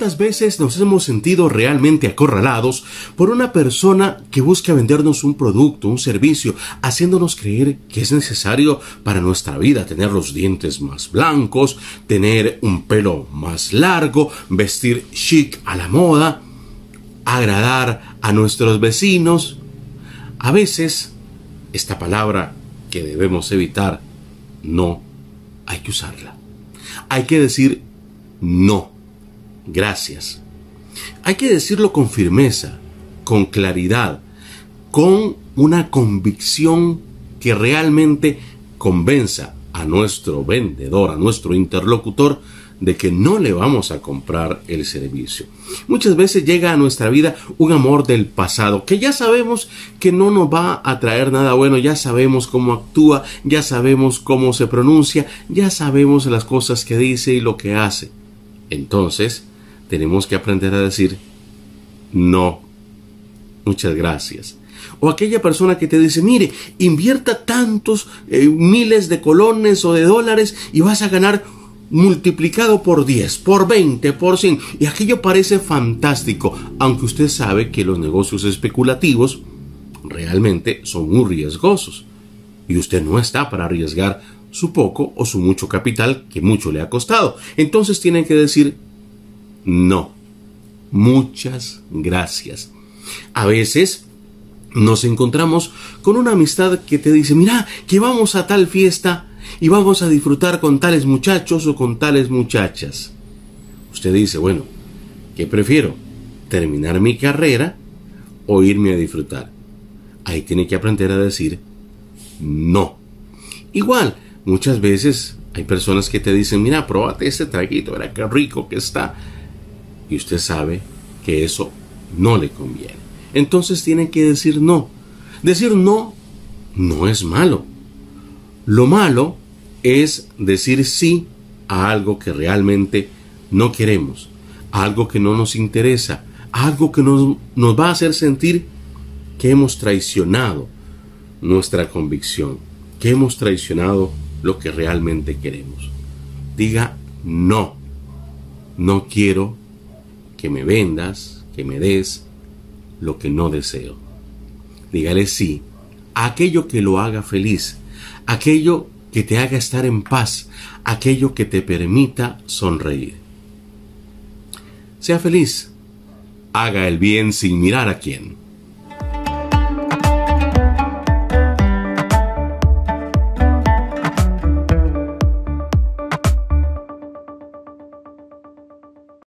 ¿Cuántas veces nos hemos sentido realmente acorralados por una persona que busca vendernos un producto, un servicio, haciéndonos creer que es necesario para nuestra vida tener los dientes más blancos, tener un pelo más largo, vestir chic a la moda, agradar a nuestros vecinos? A veces, esta palabra que debemos evitar, no, hay que usarla. Hay que decir no gracias. Hay que decirlo con firmeza, con claridad, con una convicción que realmente convenza a nuestro vendedor, a nuestro interlocutor, de que no le vamos a comprar el servicio. Muchas veces llega a nuestra vida un amor del pasado que ya sabemos que no nos va a traer nada bueno, ya sabemos cómo actúa, ya sabemos cómo se pronuncia, ya sabemos las cosas que dice y lo que hace. Entonces, tenemos que aprender a decir no. Muchas gracias. O aquella persona que te dice, mire, invierta tantos eh, miles de colones o de dólares y vas a ganar multiplicado por 10, por 20, por 100. Y aquello parece fantástico, aunque usted sabe que los negocios especulativos realmente son muy riesgosos. Y usted no está para arriesgar su poco o su mucho capital que mucho le ha costado. Entonces tiene que decir no. Muchas gracias. A veces nos encontramos con una amistad que te dice, mira, que vamos a tal fiesta y vamos a disfrutar con tales muchachos o con tales muchachas. Usted dice, bueno, ¿qué prefiero? ¿Terminar mi carrera o irme a disfrutar? Ahí tiene que aprender a decir no. Igual, muchas veces hay personas que te dicen, mira, pruébate este traguito, verá qué rico que está y usted sabe que eso no le conviene. Entonces tiene que decir no. Decir no no es malo. Lo malo es decir sí a algo que realmente no queremos, a algo que no nos interesa, a algo que nos, nos va a hacer sentir que hemos traicionado nuestra convicción, que hemos traicionado lo que realmente queremos. Diga no, no quiero que me vendas, que me des lo que no deseo. Dígale sí a aquello que lo haga feliz, aquello que te haga estar en paz, aquello que te permita sonreír. Sea feliz, haga el bien sin mirar a quién.